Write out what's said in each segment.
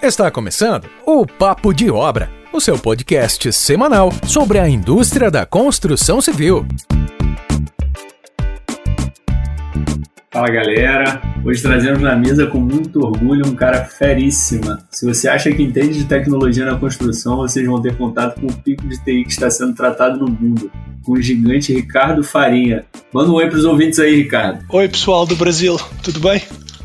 Está começando o Papo de Obra, o seu podcast semanal sobre a indústria da construção civil. Fala galera, hoje trazemos na mesa com muito orgulho um cara feríssima. Se você acha que entende de tecnologia na construção, vocês vão ter contato com o pico de TI que está sendo tratado no mundo, com o gigante Ricardo Farinha. Manda um oi para os ouvintes aí, Ricardo. Oi pessoal do Brasil, tudo bem?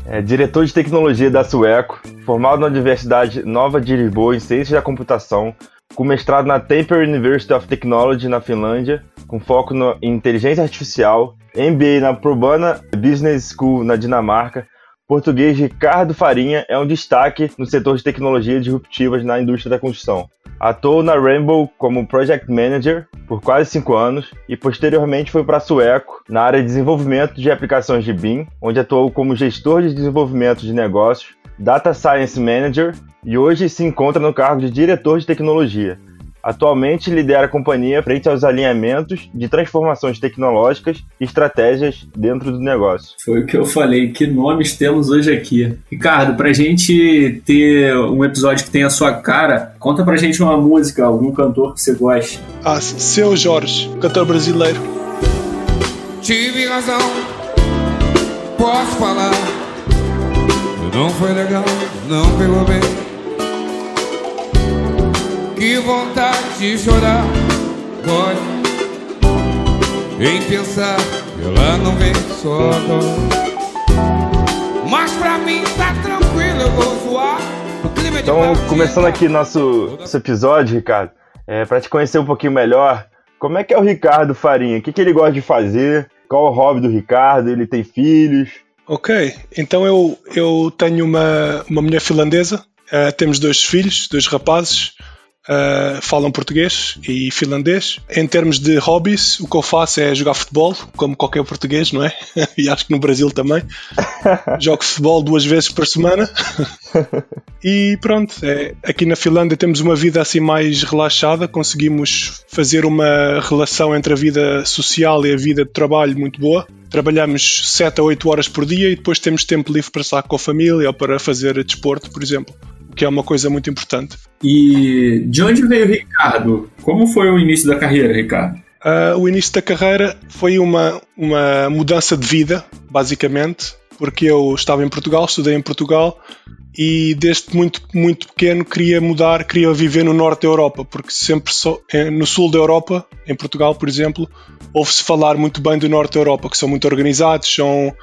É diretor de tecnologia da Sueco, formado na Universidade Nova de Lisboa em Ciências da Computação, com mestrado na Tampere University of Technology na Finlândia, com foco em inteligência artificial, MBA na Probana Business School na Dinamarca. Português Ricardo Farinha é um destaque no setor de tecnologias disruptivas na indústria da construção. Atuou na Rainbow como Project Manager por quase cinco anos e posteriormente foi para a Sueco na área de desenvolvimento de aplicações de BIM, onde atuou como gestor de desenvolvimento de negócios, Data Science Manager e hoje se encontra no cargo de diretor de tecnologia. Atualmente lidera a companhia frente aos alinhamentos de transformações tecnológicas e estratégias dentro do negócio. Foi o que eu falei, que nomes temos hoje aqui. Ricardo, pra gente ter um episódio que tenha a sua cara, conta pra gente uma música, algum cantor que você goste. Ah, Seu Jorge, cantor brasileiro. Tive razão, posso falar. Não foi legal, não pegou bem. Que vontade de chorar Pode Em pensar que ela não vem só agora Mas pra mim tá tranquilo, eu vou zoar Então, começando aqui nosso, nosso episódio, Ricardo é, Pra te conhecer um pouquinho melhor Como é que é o Ricardo Farinha? O que, que ele gosta de fazer? Qual é o hobby do Ricardo? Ele tem filhos? Ok, então eu, eu tenho uma, uma mulher finlandesa Uh, temos dois filhos, dois rapazes uh, falam português e finlandês. Em termos de hobbies, o que eu faço é jogar futebol, como qualquer português, não é? e acho que no Brasil também. Jogo futebol duas vezes por semana. e pronto, é, aqui na Finlândia temos uma vida assim mais relaxada, conseguimos fazer uma relação entre a vida social e a vida de trabalho muito boa. Trabalhamos 7 a 8 horas por dia e depois temos tempo livre para estar com a família ou para fazer desporto, por exemplo que é uma coisa muito importante. E de onde veio o Ricardo? Como foi o início da carreira, Ricardo? Uh, o início da carreira foi uma, uma mudança de vida, basicamente, porque eu estava em Portugal, estudei em Portugal e desde muito, muito pequeno queria mudar, queria viver no norte da Europa, porque sempre só, eh, no sul da Europa, em Portugal, por exemplo, ouve-se falar muito bem do norte da Europa, que são muito organizados, são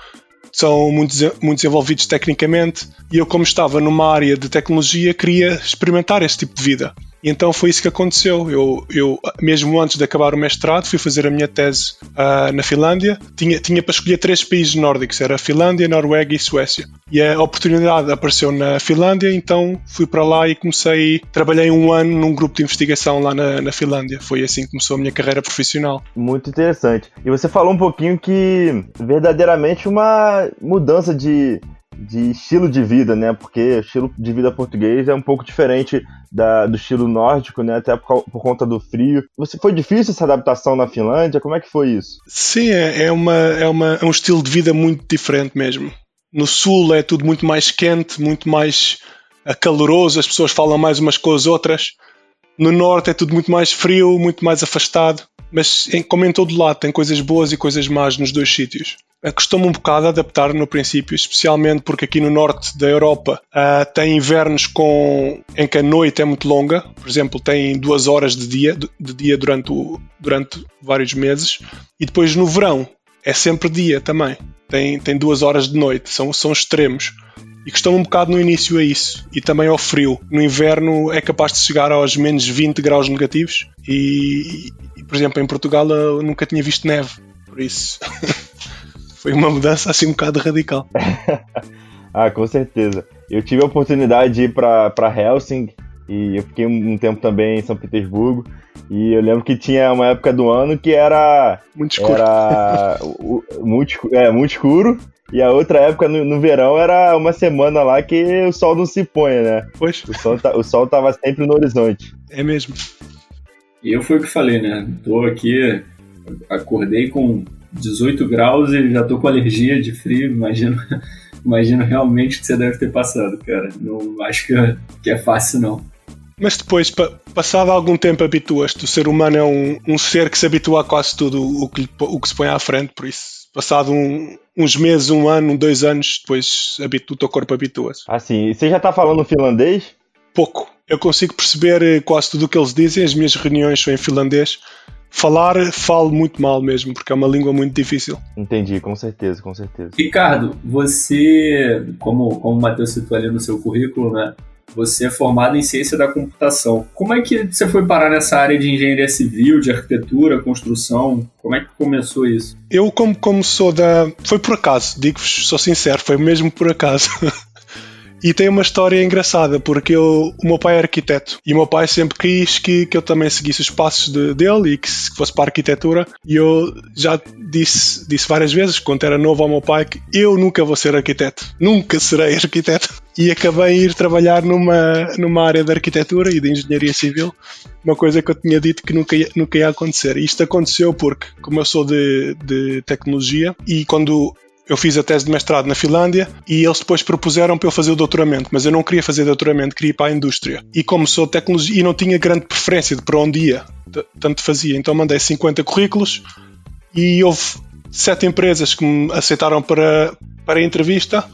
são muito, muito desenvolvidos tecnicamente e eu, como estava numa área de tecnologia, queria experimentar esse tipo de vida. E então foi isso que aconteceu. Eu, eu mesmo antes de acabar o mestrado, fui fazer a minha tese uh, na Finlândia. Tinha, tinha para escolher três países nórdicos: era Finlândia, Noruega e Suécia. E a oportunidade apareceu na Finlândia, então fui para lá e comecei. Trabalhei um ano num grupo de investigação lá na, na Finlândia. Foi assim que começou a minha carreira profissional. Muito interessante. E você falou um pouquinho que verdadeiramente uma mudança de de estilo de vida, né? Porque o estilo de vida português é um pouco diferente da, do estilo nórdico, né? Até por, por, conta do frio. Você foi difícil essa adaptação na Finlândia? Como é que foi isso? Sim, é, é, uma, é, uma, é um estilo de vida muito diferente mesmo. No sul é tudo muito mais quente, muito mais caloroso, as pessoas falam mais umas com as outras. No norte é tudo muito mais frio, muito mais afastado. Mas, como em todo lado, tem coisas boas e coisas más nos dois sítios. Costuma um bocado adaptar no princípio, especialmente porque aqui no norte da Europa uh, tem invernos com, em que a noite é muito longa, por exemplo, tem duas horas de dia, de dia durante, o, durante vários meses, e depois no verão é sempre dia também, tem, tem duas horas de noite, são, são extremos. E costuma um bocado no início a isso, e também ao frio. No inverno é capaz de chegar aos menos 20 graus negativos, e, e por exemplo, em Portugal eu nunca tinha visto neve, por isso. Foi uma mudança assim um bocado radical. ah, com certeza. Eu tive a oportunidade de ir para Helsinki e eu fiquei um tempo também em São Petersburgo. E eu lembro que tinha uma época do ano que era. Muito escuro. Era muito, é, muito escuro. E a outra época, no, no, verão, era uma semana lá que o sol não se põe, né? Pois. O sol, tá, o sol tava sempre no horizonte. É mesmo. E eu fui o que falei, né? Tô aqui, acordei com 18 graus e já tô com alergia de frio, imagina imagino realmente que você deve ter passado, cara. Não acho que que é fácil, não. Mas depois, pa passado algum tempo, habituas-te. O ser humano é um, um ser que se habitua a quase tudo o que, o que se põe à frente, por isso, passado um, uns meses, um ano, dois anos, depois o teu corpo habitua-se. Assim, e você já tá falando finlandês? Pouco. Eu consigo perceber eh, quase tudo o que eles dizem, as minhas reuniões são em finlandês. Falar, falo muito mal mesmo, porque é uma língua muito difícil. Entendi, com certeza, com certeza. Ricardo, você, como, como o Matheus citou ali no seu currículo, né? Você é formado em ciência da computação. Como é que você foi parar nessa área de engenharia civil, de arquitetura, construção? Como é que começou isso? Eu, como, como sou da. Foi por acaso, digo-vos, sou sincero, foi mesmo por acaso. E tem uma história engraçada, porque eu, o meu pai é arquiteto e o meu pai sempre quis que, que eu também seguisse os passos de, dele e que, fosse para a arquitetura. E eu já disse, disse várias vezes, quando era novo ao meu pai, que eu nunca vou ser arquiteto, nunca serei arquiteto. E acabei a ir trabalhar numa, numa área de arquitetura e de engenharia civil, uma coisa que eu tinha dito que nunca ia, nunca ia acontecer. E isto aconteceu porque, como eu sou de, de tecnologia, e quando eu fiz a tese de mestrado na Finlândia e eles depois propuseram para eu fazer o doutoramento, mas eu não queria fazer doutoramento, queria ir para a indústria. E como sou tecnologia e não tinha grande preferência de para onde ia, tanto fazia. Então mandei 50 currículos e houve sete empresas que me aceitaram para, para a entrevista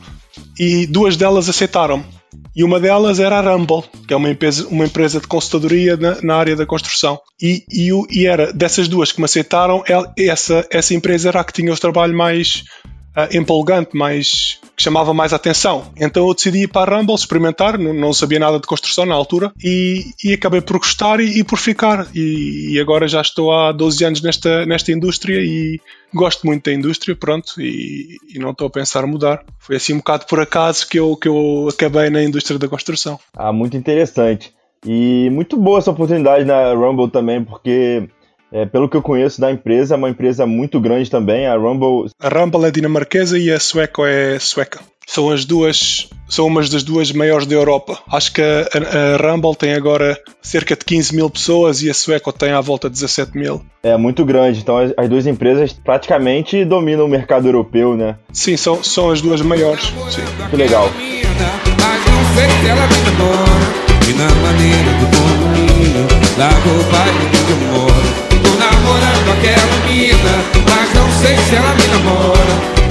e duas delas aceitaram. E uma delas era a Rumble, que é uma empresa, uma empresa de consultadoria na, na área da construção. E, e, e, era dessas duas que me aceitaram, essa, essa empresa era a que tinha o trabalho mais uh, empolgante, mais, que chamava mais atenção. Então eu decidi ir para a Rumble experimentar, não, não sabia nada de construção na altura e, e acabei por gostar e, e por ficar. E, e, agora já estou há 12 anos nesta, nesta indústria e gosto muito da indústria, pronto, e, não estou a pensar mudar. Foi assim um bocado por acaso que eu, que eu acabei na indústria da construção. Ah, muito interessante. E muito boa essa oportunidade na Rumble também, porque é, pelo que eu conheço da empresa, é uma empresa muito grande também, a Rumble. A Rumble é dinamarquesa e a Sueco é sueca. São as duas, são umas das duas maiores da Europa. Acho que a, a, Rumble tem agora cerca de 15 mil pessoas e a Sueco tem à volta de 17 mil. É muito grande, então as, as duas empresas praticamente dominam o mercado europeu, né? Sim, são, são as duas maiores. Sim. Que legal. Mas não sei se ela e na maneira do condomínio, largo o bairro onde eu moro namorando aquela mina, mas não sei se ela me namora.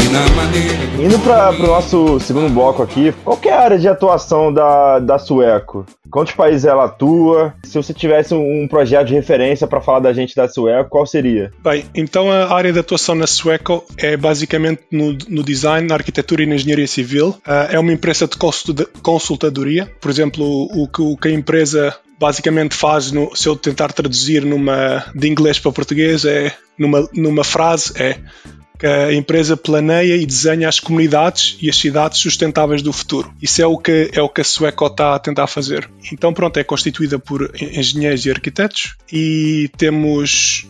Indo para o nosso segundo bloco aqui, qual é a área de atuação da, da Sueco? Quantos países ela atua? Se você tivesse um projeto de referência para falar da gente da Sueco, qual seria? Bem, então a área de atuação na Sueco é basicamente no, no design, na arquitetura e na engenharia civil. Uh, é uma empresa de consultadoria. Por exemplo, o, o que a empresa basicamente faz, no, se eu tentar traduzir numa, de inglês para português, é numa, numa frase é que a empresa planeia e desenha as comunidades e as cidades sustentáveis do futuro. Isso é o que é o que a Sueco está a tentar fazer. Então pronto, é constituída por engenheiros e arquitetos e temos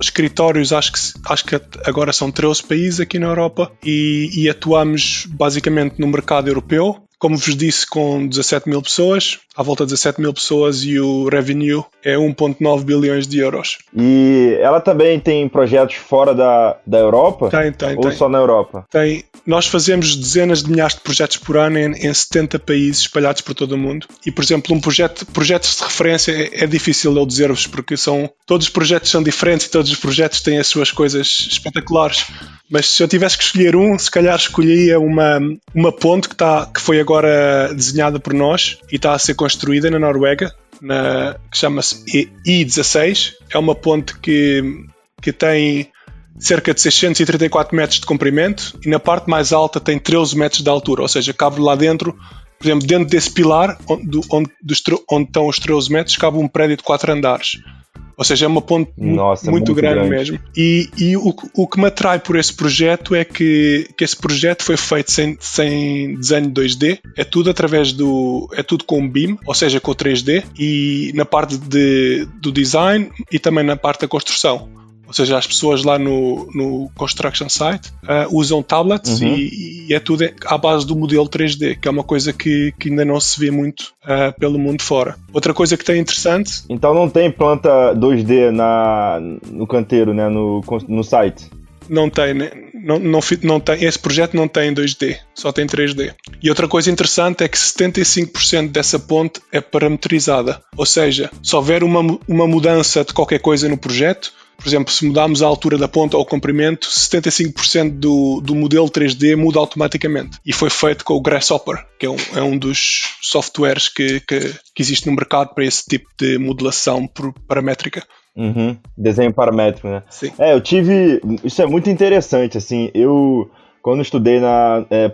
escritórios, acho que, acho que agora são 13 países aqui na Europa e, e atuamos basicamente no mercado europeu, como vos disse, com 17 mil pessoas, à volta de 17 mil pessoas e o revenue é 1,9 bilhões de euros. E ela também tem projetos fora da, da Europa? Tem, tem. Ou tem. só na Europa? Tem. Nós fazemos dezenas de milhares de projetos por ano em, em 70 países espalhados por todo o mundo. E, por exemplo, um projeto, projetos de referência é, é difícil eu dizer-vos, porque são, todos os projetos são diferentes e todos os projetos têm as suas coisas espetaculares. Mas se eu tivesse que escolher um, se calhar escolhia uma, uma ponte que, tá, que foi agora desenhada por nós e está a ser construída na Noruega, na, que chama-se I-16. É uma ponte que, que tem cerca de 634 metros de comprimento e na parte mais alta tem 13 metros de altura, ou seja, cabe lá dentro, por exemplo, dentro desse pilar onde, onde, onde estão os 13 metros, cabe um prédio de 4 andares. Ou seja, é uma ponte Nossa, muito, muito, grande, grande. mesmo. E, e o, o, que me atrai por esse projeto é que, que esse projeto foi feito sem, sem desenho 2D, é tudo através do. é tudo com BIM, ou seja, com 3D, e na parte de, do design e também na parte da construção. Ou seja, as pessoas lá no, no construction site uh, usam tablets uhum. e, e, é tudo à base do modelo 3D, que é uma coisa que, que ainda não se vê muito uh, pelo mundo fora. Outra coisa que tem interessante. Então não tem planta 2D na, no canteiro, né? No, no site. Não tem, né? não, não, não tem, esse projeto não tem 2D, só tem 3D. E outra coisa interessante é que 75% dessa ponte é parametrizada, ou seja, se houver uma, uma mudança de qualquer coisa no projeto, por exemplo, se mudarmos a altura da ponta ou o comprimento, 75% do, do modelo 3D muda automaticamente. E foi feito com o Grasshopper, que é um, é um dos softwares que, que, que existe no mercado para esse tipo de modelação paramétrica. Uhum. Desenho paramétrico, né? Sim. É, eu tive. Isso é muito interessante, assim. Eu, quando estudei na é,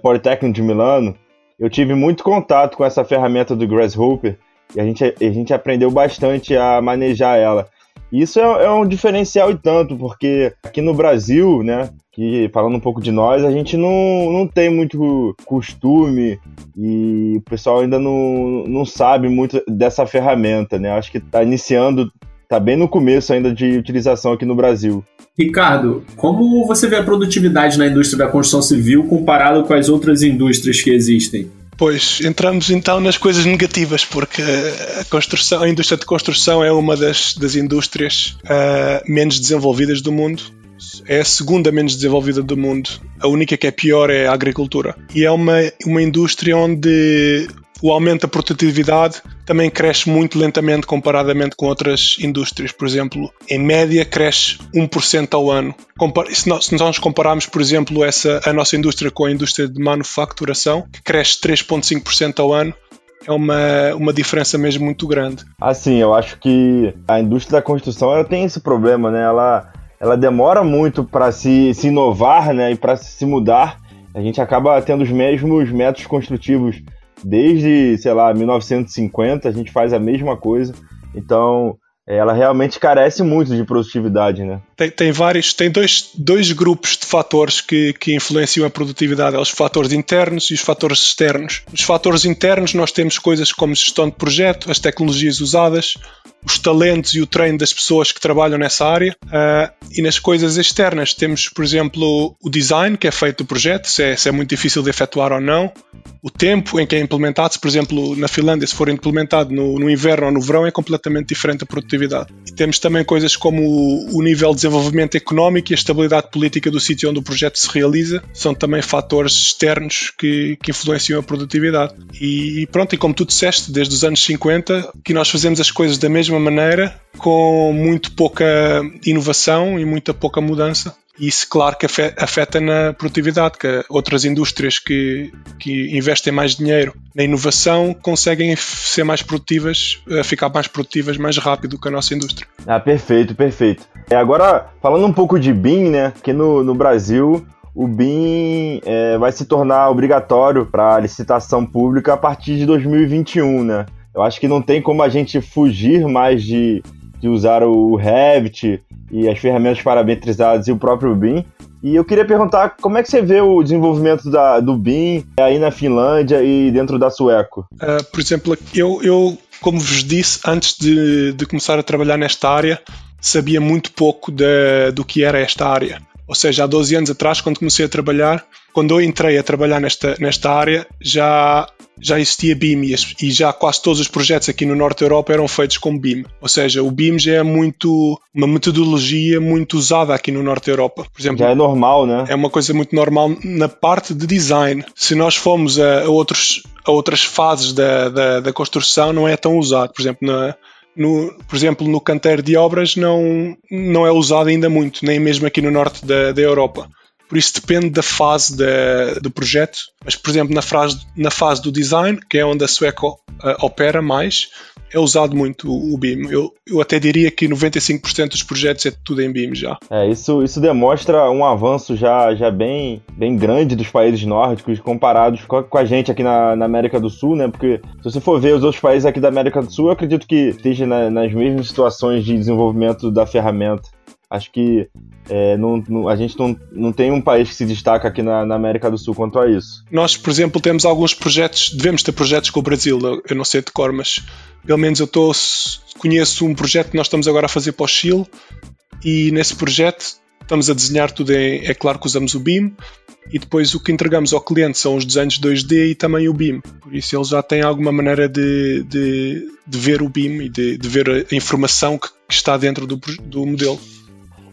de Milano, eu tive muito contato com essa ferramenta do Grasshopper e a gente, a gente aprendeu bastante a manejar ela. Isso é, é, um diferencial e tanto, porque aqui no Brasil, né, que falando um pouco de nós, a gente não, não tem muito costume e o pessoal ainda não, não sabe muito dessa ferramenta, né? Acho que está iniciando, está bem no começo ainda de utilização aqui no Brasil. Ricardo, como você vê a produtividade na indústria da construção civil comparado com as outras indústrias que existem? Pois, entramos então nas coisas negativas, porque a, construção, a indústria de construção é uma das, das indústrias uh, menos desenvolvidas do mundo. É a segunda menos desenvolvida do mundo. A única que é pior é a agricultura. E é uma, uma indústria onde o aumento da produtividade também cresce muito lentamente comparadamente com outras indústrias. Por exemplo, em média cresce 1% ao ano. Se nós, compararmos, por exemplo, essa, a nossa indústria com a indústria de manufaturação, que cresce 3,5% ao ano, é uma, uma diferença mesmo muito grande. Assim, eu acho que a indústria da construção ela tem esse problema, né? Ela, ela demora muito para se, se inovar né? e para se mudar. A gente acaba tendo os mesmos métodos construtivos desde, sei lá, 1950 a gente faz a mesma coisa. Então, ela realmente carece muito de produtividade, né? Tem, tem vários, tem dois, dois grupos de fatores que, que influenciam a produtividade, os fatores internos e os fatores externos. Os fatores internos nós temos coisas como gestão de projeto, as tecnologias usadas, os talentos e o treino das pessoas que trabalham nessa área. Uh, e nas coisas externas temos, por exemplo, o design que é feito do projeto, se é, se é muito difícil de efetuar ou não, o tempo em que é implementado, se por exemplo na Finlândia se for implementado no, no inverno ou no verão é completamente diferente da produtividade. E temos também coisas como o, o nível de desenvolvimento económico e a estabilidade política do sítio onde o projeto se realiza, são também fatores externos que, que influenciam a produtividade. E, e pronto, e como tu disseste, desde os anos 50 que nós fazemos as coisas da mesma maneira, com muito pouca inovação e muita pouca mudança. Isso, claro, que afeta na produtividade, que outras indústrias que, que investem mais dinheiro na inovação conseguem ser mais produtivas, eh, ficar mais produtivas mais rápido que a nossa indústria. Ah, perfeito, perfeito. É, agora, falando um pouco de BIM, né, que no, no Brasil o BIM é, vai se tornar obrigatório para licitação pública a partir de 2021, né? Eu acho que não tem como a gente fugir mais de, de usar o Revit e as ferramentas parametrizadas e o próprio BIM. E eu queria perguntar como é que você vê o desenvolvimento da, do BIM aí na Finlândia e dentro da Sueco? Uh, por exemplo, eu, eu, como vos disse, antes de, de começar a trabalhar nesta área, sabia muito pouco de, do que era esta área. Ou seja, há 12 anos atrás, quando comecei a trabalhar, quando eu entrei a trabalhar nesta, nesta área, já, já existia BIM e, já quase todos os projetos aqui no Norte da Europa eram feitos com BIM. Ou seja, o BIM já é muito uma metodologia muito usada aqui no Norte da Europa. Por exemplo, já é normal, né? É uma coisa muito normal na parte de design. Se nós formos a, a outros, a outras fases da, da, da construção, não é tão usado. Por exemplo, na, no, por exemplo, no canteiro de obras não, não é usado ainda muito, nem mesmo aqui no norte da, da Europa. Por isso depende da fase da, do projeto. Mas, por exemplo, na fase, na fase do design, que é onde a Sueco uh, opera mais, é usado muito o BIM. Eu, eu até diria que 95% dos projetos é tudo em BIM já. É, isso, isso demonstra um avanço já, já bem, bem grande dos países nórdicos comparados com a, com a gente aqui na, na, América do Sul, né? Porque se você for ver os outros países aqui da América do Sul, eu acredito que esteja na, nas mesmas situações de desenvolvimento da ferramenta. Acho que é, não, não, a gente não, não tem um país que se destaca aqui na, na, América do Sul quanto a isso. Nós, por exemplo, temos alguns projetos, devemos ter projetos com o Brasil, eu não sei de cor, mas pelo menos eu tô, conheço um projeto que nós estamos agora a fazer para o Chile e nesse projeto estamos a desenhar tudo, em, é claro que usamos o BIM e depois o que entregamos ao cliente são os desenhos 2D e também o BIM. Por isso ele já tem alguma maneira de, de, de ver o BIM e de, de ver a informação que, que está dentro do, do modelo.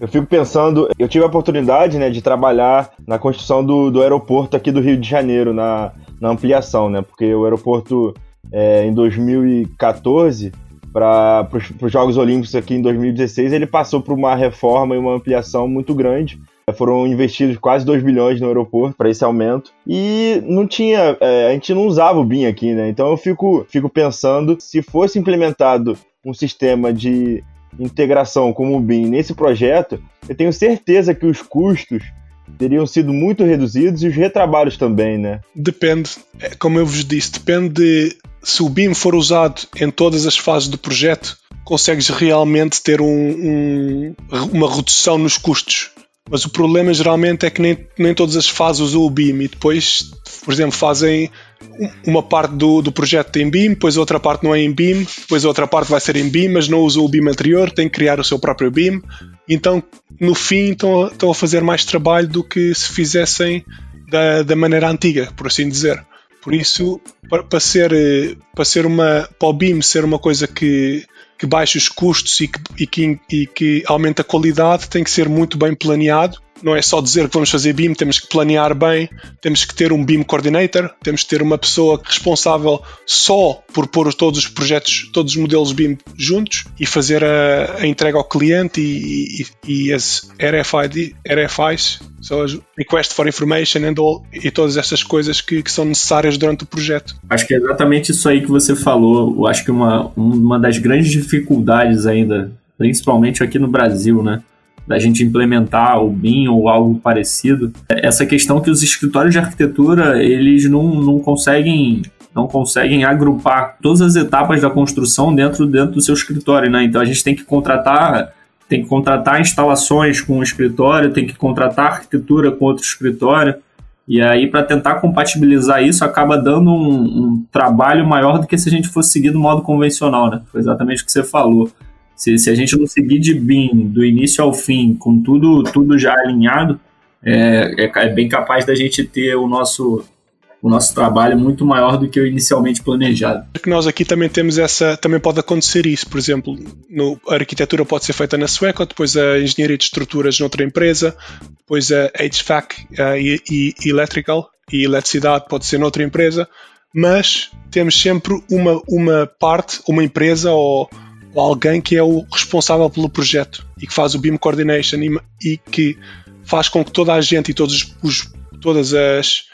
Eu fico pensando, eu tive a oportunidade né, de trabalhar na construção do, do aeroporto aqui do Rio de Janeiro, na, na ampliação, né? Porque o aeroporto é, em 2014 para os Jogos Olímpicos aqui em 2016, ele passou por uma reforma e uma ampliação muito grande. Foram investidos quase 2 bilhões no aeroporto para esse aumento. E não tinha. É, a gente não usava o BIM aqui, né? Então eu fico, fico pensando se fosse implementado um sistema de integração como o BIM nesse projeto, eu tenho certeza que os custos teriam sido muito reduzidos e os retrabalhos também, né? Depende, é, como eu vos disse, depende de se o BIM for usado em todas as fases do projeto, consegues realmente ter um, um, uma redução nos custos. Mas o problema geralmente é que nem, nem todas as fases usam o BIM e depois, por exemplo, fazem uma parte do, do projeto em BIM, depois outra parte não é em BIM, depois outra parte vai ser em BIM, mas não usa o BIM anterior, tem que criar o seu próprio BIM. Então, no fim, estão, estão a fazer mais trabalho do que se fizessem da, da maneira antiga, por assim dizer. Por isso, para, para, ser, eh, para ser uma para o BIM ser uma coisa que, que baixe os custos e que, e, que, e que aumenta a qualidade, tem que ser muito bem planeado não é só dizer que vamos fazer BIM, temos que planear bem, temos que ter um BIM coordinator, temos que ter uma pessoa responsável só por pôr todos os projetos, todos os modelos BIM juntos e fazer a, a entrega ao cliente e, e, e as RFID, RFIs, so as Request for Information and all, e todas essas coisas que, que, são necessárias durante o projeto. Acho que é exatamente isso aí que você falou. Eu acho que uma, uma das grandes dificuldades ainda, principalmente aqui no Brasil, né? Da gente implementar o BIM ou algo parecido. Essa questão que os escritórios de arquitetura eles não, não conseguem não conseguem agrupar todas as etapas da construção dentro, dentro do seu escritório, né? Então a gente tem que contratar tem que contratar instalações com um escritório, tem que contratar arquitetura com outro escritório. E aí, para tentar compatibilizar isso, acaba dando um, um, trabalho maior do que se a gente fosse seguir do modo convencional, né? Foi exatamente o que você falou. Se, se a gente não seguir de BIM do início ao fim, com tudo, tudo já alinhado, é, é, é bem capaz da gente ter o nosso, o nosso trabalho muito maior do que o inicialmente planejado. Porque nós aqui também temos essa, também pode acontecer isso, por exemplo, no, a arquitetura pode ser feita na Sueca, depois a engenharia de estruturas noutra empresa, depois a HVAC e, e electrical e eletricidade pode ser noutra empresa, mas temos sempre uma, uma parte, uma empresa ou alguém que é o responsável pelo projeto e que faz o beam coordination e, e que faz com que toda a gente e todos os, todas as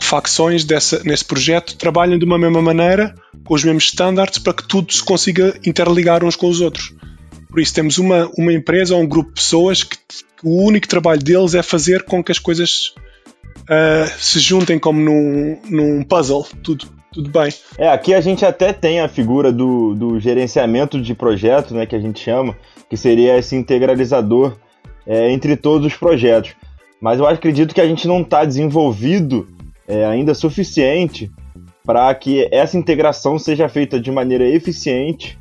facções dessa, nesse projeto trabalhem de uma mesma maneira, com os mesmos standards, para que tudo se consiga interligar uns com os outros. Por isso, temos uma, uma empresa ou um grupo de pessoas que, que o único trabalho deles é fazer com que as coisas uh, se juntem como num, num puzzle, tudo tudo bem. É, aqui a gente até tem a figura do, do gerenciamento de projetos, né, que a gente chama, que seria esse integralizador é, entre todos os projetos. Mas eu acredito que a gente não está desenvolvido é, ainda suficiente para que essa integração seja feita de maneira eficiente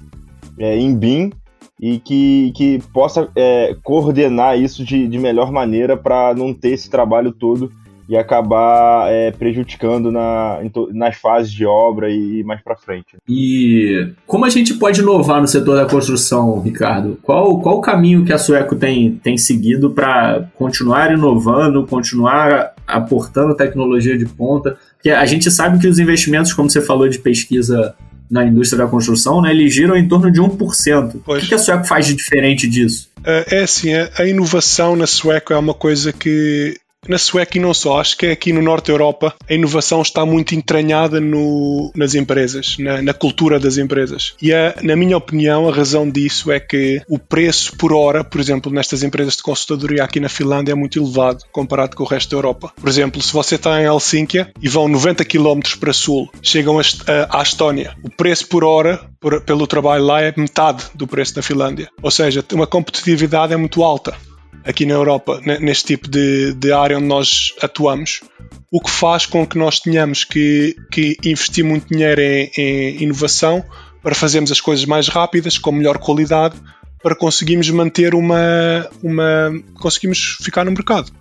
é, em BIM e que, que possa é, coordenar isso de, de melhor maneira para não ter esse trabalho todo e acabar é, prejudicando na, nas fases de obra e, mais para frente. E como a gente pode inovar no setor da construção, Ricardo? Qual, qual o caminho que a Sueco tem, tem seguido para continuar inovando, continuar aportando tecnologia de ponta? Porque a gente sabe que os investimentos, como você falou, de pesquisa na indústria da construção, né, eles giram em torno de 1%. Pois. O que a Sueco faz de diferente disso? É, é assim, a inovação na Sueco é uma coisa que na Suécia e não só, acho que aqui no Norte da Europa a inovação está muito entranhada no, nas empresas, na, na, cultura das empresas. E a, na minha opinião, a razão disso é que o preço por hora, por exemplo, nestas empresas de consultadoria aqui na Finlândia é muito elevado comparado com o resto da Europa. Por exemplo, se você está em Helsínquia e vão 90 km para sul, chegam à Estónia, o preço por hora por, pelo trabalho lá é metade do preço na Finlândia. Ou seja, uma competitividade é muito alta aqui na Europa, neste tipo de, de área onde nós atuamos, o que faz com que nós tenhamos que, que investir muito dinheiro em, em inovação para fazermos as coisas mais rápidas, com melhor qualidade, para conseguirmos manter uma. uma conseguimos ficar no mercado.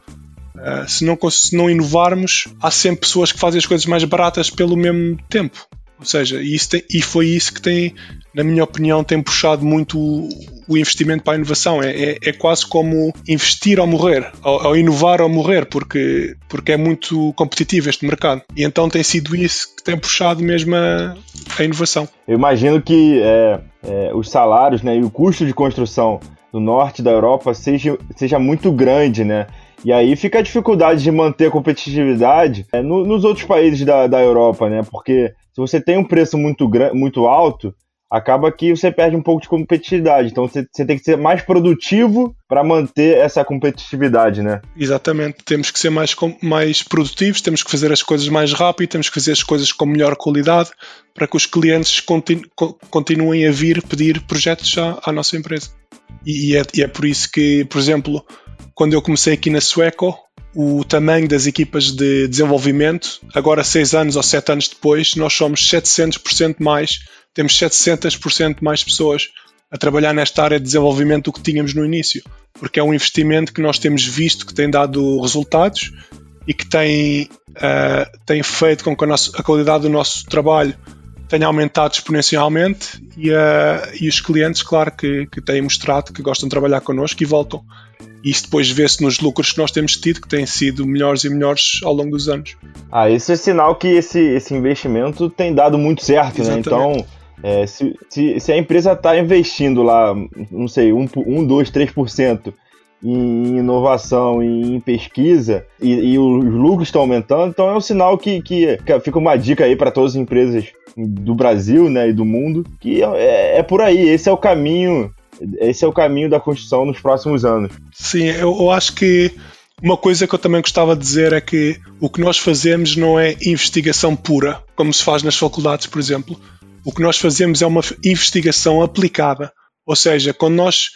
Uh, se, não, se não inovarmos, há sempre pessoas que fazem as coisas mais baratas pelo mesmo tempo. Ou seja, isso tem, e foi isso que tem, na minha opinião, tem puxado muito o, o investimento para a inovação. É, é, é, quase como investir ou morrer, ou, ou, inovar ou morrer, porque, porque é muito competitivo este mercado. E então tem sido isso que tem puxado mesmo a, a inovação. Eu imagino que é, é, os salários né, e o custo de construção no norte da Europa seja, seja muito grande, né? E aí fica a dificuldade de manter a competitividade é, no, nos outros países da, da Europa, né? Porque se você tem um preço muito, muito alto, acaba que você perde um pouco de competitividade. Então você, você tem que ser mais produtivo para manter essa competitividade, né? Exatamente. Temos que ser mais, mais produtivos, temos que fazer as coisas mais rápido, temos que fazer as coisas com melhor qualidade para que os clientes continu, continuem a vir pedir projetos à, à nossa empresa. E, e, é, e é por isso que, por exemplo, quando eu comecei aqui na Sueco, o tamanho das equipas de desenvolvimento, agora seis anos ou sete anos depois, nós somos 700% mais, temos 700% mais pessoas a trabalhar nesta área de desenvolvimento do que tínhamos no início, porque é um investimento que nós temos visto que tem dado resultados e que tem, uh, tem feito com que a, nossa, a, qualidade do nosso trabalho tenha aumentado exponencialmente e, uh, e os clientes, claro, que, que têm mostrado que gostam de trabalhar connosco e voltam. E isso depois vê-se nos lucros que nós temos tido, que têm sido melhores e melhores ao longo dos anos. Ah, isso é sinal que esse, esse investimento tem dado muito certo, Exatamente. né? Então, é, se, se, se, a empresa está investindo lá, não sei, 1, 1 2, 3% em inovação e em pesquisa e, e, os lucros estão aumentando, então é um sinal que, que, que fica uma dica aí para todas as empresas do Brasil né, e do mundo, que é, é por aí, esse é o caminho esse é o caminho da construção nos próximos anos. Sim, eu, eu acho que uma coisa que eu também gostava de dizer é que o que nós fazemos não é investigação pura, como se faz nas faculdades, por exemplo. O que nós fazemos é uma investigação aplicada. Ou seja, quando nós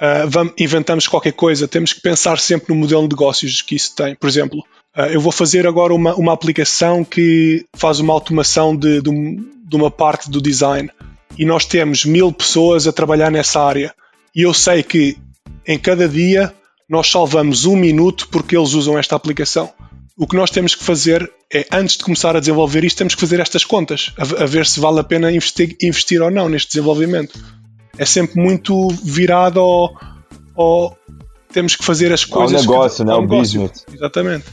uh, vamos, inventamos qualquer coisa, temos que pensar sempre no modelo de negócios que isso tem. Por exemplo, uh, eu vou fazer agora uma, uma aplicação que faz uma automação de, de, de uma parte do design e nós temos mil pessoas a trabalhar nessa área. E eu sei que em cada dia nós salvamos um minuto porque eles usam esta aplicação. O que nós temos que fazer é, antes de começar a desenvolver isto, temos que fazer estas contas, a, a ver se vale a pena investir, investir, ou não neste desenvolvimento. É sempre muito virado ao, ao temos que fazer as coisas. Ao negócio, que, né? Ao, negócio. business. Exatamente.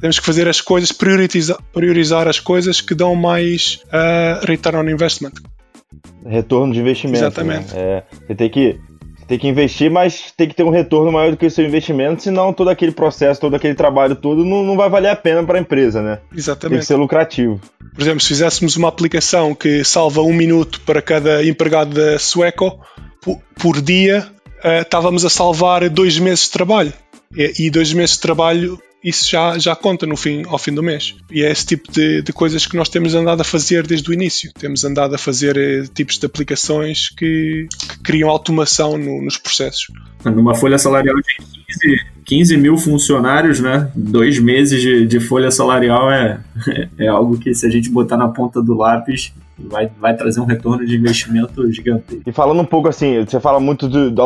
Temos que fazer as coisas, priorizar, priorizar as coisas que dão mais uh, return on investment retorno de investimento. Né? Exatamente. Né? É, você tem que tem que investir, mas tem que ter um retorno maior do que o seu investimento, senão todo aquele processo, todo aquele trabalho todo não, não vai valer a pena para a empresa, né? Exatamente. Tem que ser lucrativo. Por exemplo, se fizéssemos uma aplicação que salva um minuto para cada empregado da Sueco por, por dia, uh, estávamos a salvar dois meses de trabalho. E, e dois meses de trabalho isso já, já conta no fim, ao fim do mês. E é esse tipo de, de coisas que nós temos andado a fazer desde o início. Temos andado a fazer eh, tipos de aplicações que, que criam automação no, nos processos. Numa folha salarial de 15, 15 mil funcionários, né? Dois meses de, de folha salarial é, é algo que, se a gente botar na ponta do lápis, vai, vai trazer um retorno de investimento gigantesco. E falando um pouco assim, você fala muito da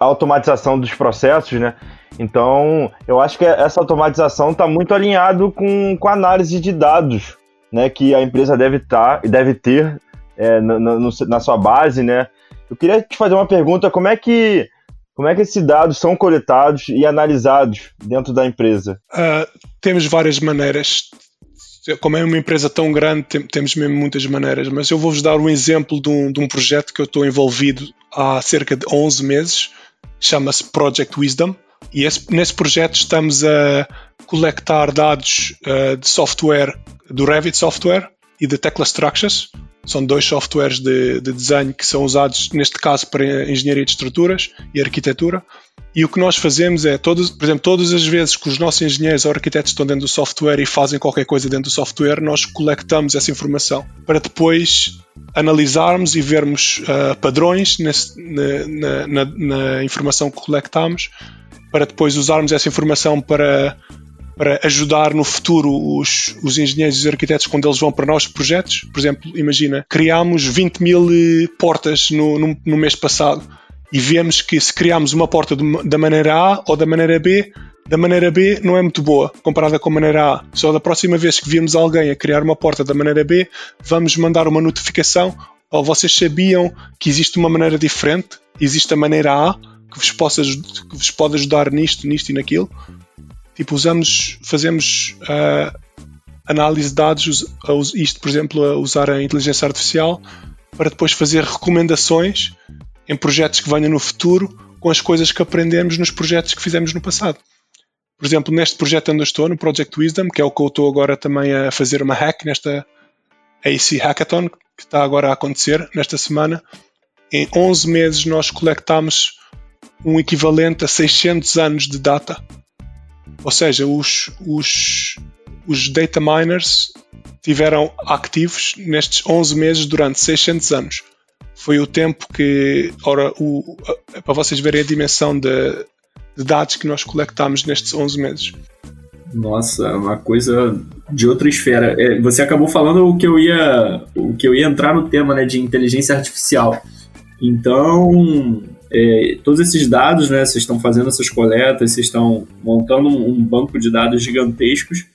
automatização dos processos, né? Então, eu acho que essa automatização está muito alinhado com, com a análise de dados, né? Que a empresa deve estar tá, deve ter é, na, na, na sua base, né? Eu queria te fazer uma pergunta: como é que como é que esses dados são coletados e analisados dentro da empresa? Uh, temos várias maneiras como é uma empresa tão grande, tem, temos mesmo muitas maneiras, mas eu vou-vos dar um exemplo de um, de um projeto que eu estou envolvido há cerca de 11 meses, chama-se Project Wisdom, e esse, nesse projeto estamos a coletar dados uh, de software, do Revit Software e de Tecla Structures, são dois softwares de, de desenho que são usados, neste caso, para engenharia de estruturas e arquitetura, e o que nós fazemos é, todos, por exemplo, todas as vezes que os nossos engenheiros ou arquitetos estão dentro do software e fazem qualquer coisa dentro do software, nós coletamos essa informação para depois analisarmos e vermos uh, padrões nesse, na, na, na, informação que coletamos, para depois usarmos essa informação para, para ajudar no futuro os, os engenheiros e os arquitetos quando eles vão para nossos projetos. Por exemplo, imagina, criámos 20 mil portas no, no, no mês passado e vemos que se criarmos uma porta da maneira A ou da maneira B, da maneira B não é muito boa comparada com a maneira A. Só da próxima vez que vimos alguém a criar uma porta da maneira B, vamos mandar uma notificação ou vocês sabiam que existe uma maneira diferente, existe a maneira A que vos, possa, que vos pode ajudar nisto, nisto e naquilo. Tipo, usamos, fazemos uh, análise de dados, isto, por exemplo, a usar a inteligência artificial para depois fazer recomendações em projetos que venham no futuro com as coisas que aprendemos nos projetos que fizemos no passado. Por exemplo, neste projeto onde eu estou, no Project Wisdom, que é o que eu estou agora também a fazer uma hack nesta AC Hackathon, que está agora a acontecer nesta semana, em 11 meses nós colectamos um equivalente a 600 anos de data. Ou seja, os, os, os data miners tiveram ativos nestes 11 meses durante 600 anos. Foi o tempo que, ora, o, para vocês verem a dimensão de, de dados que nós colectamos nestes 11 meses. Nossa, uma coisa de outra esfera. É, você acabou falando o que eu ia, o que eu ia entrar no tema, né, de inteligência artificial. Então, é, todos esses dados, né, vocês estão fazendo essas coletas, vocês estão montando um banco de dados gigantescos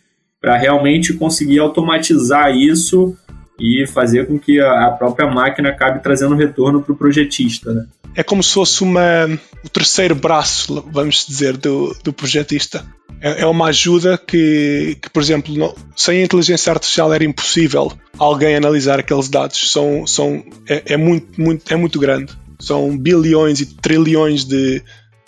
para realmente conseguir automatizar isso e fazer com que a própria máquina acabe trazendo retorno para o projetista. Né? É como se fosse uma, o terceiro braço, vamos dizer, do, do projetista. É, é uma ajuda que, que por exemplo, não, sem a inteligência artificial era impossível alguém analisar aqueles dados. São, são, é, é muito, muito, é muito grande. São bilhões e trilhões de,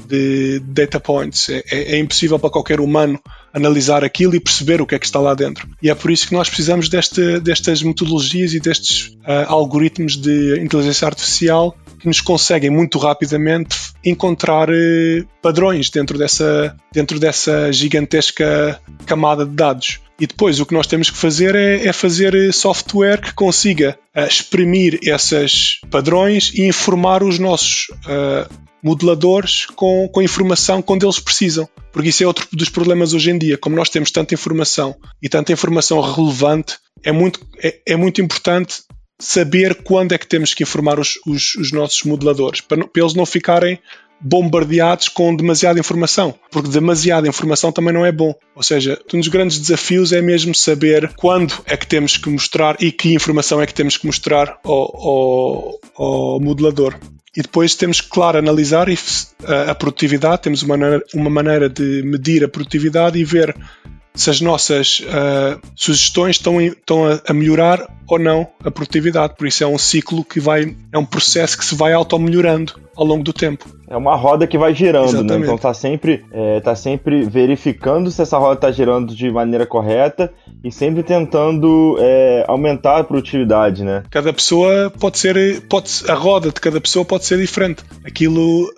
de data points. É, é, é, impossível para qualquer humano analisar aquilo e perceber o que é que está lá dentro. E é por isso que nós precisamos deste, destas metodologias e destes uh, algoritmos de inteligência artificial que nos conseguem muito rapidamente encontrar uh, padrões dentro dessa, dentro dessa gigantesca camada de dados. E depois o que nós temos que fazer é, é fazer eh, software que consiga uh, exprimir esses padrões e informar os nossos uh, modeladores com, com informação quando eles precisam. Porque isso é outro dos problemas hoje em dia. Como nós temos tanta informação e tanta informação relevante, é muito, é, é muito importante saber quando é que temos que informar os, os, os nossos modeladores, para, para, eles não ficarem bombardeados com demasiada informação, porque demasiada informação também não é bom. Ou seja, um dos grandes desafios é mesmo saber quando é que temos que mostrar e que informação é que temos que mostrar ao, ao, ao modelador. E depois temos que, claro, analisar a produtividade, temos uma maneira, uma maneira de medir a produtividade e ver se as nossas uh, sugestões estão, estão a, a, melhorar ou não a produtividade. Por isso é um ciclo que vai, é um processo que se vai auto-melhorando ao longo do tempo. É uma roda que vai girando, né? Exatamente. né? Então tá sempre, é, tá sempre verificando se essa roda está girando de maneira correta e sempre tentando é, aumentar a produtividade, né? Cada pessoa pode ser, pode, a roda de cada pessoa pode ser diferente. Aquilo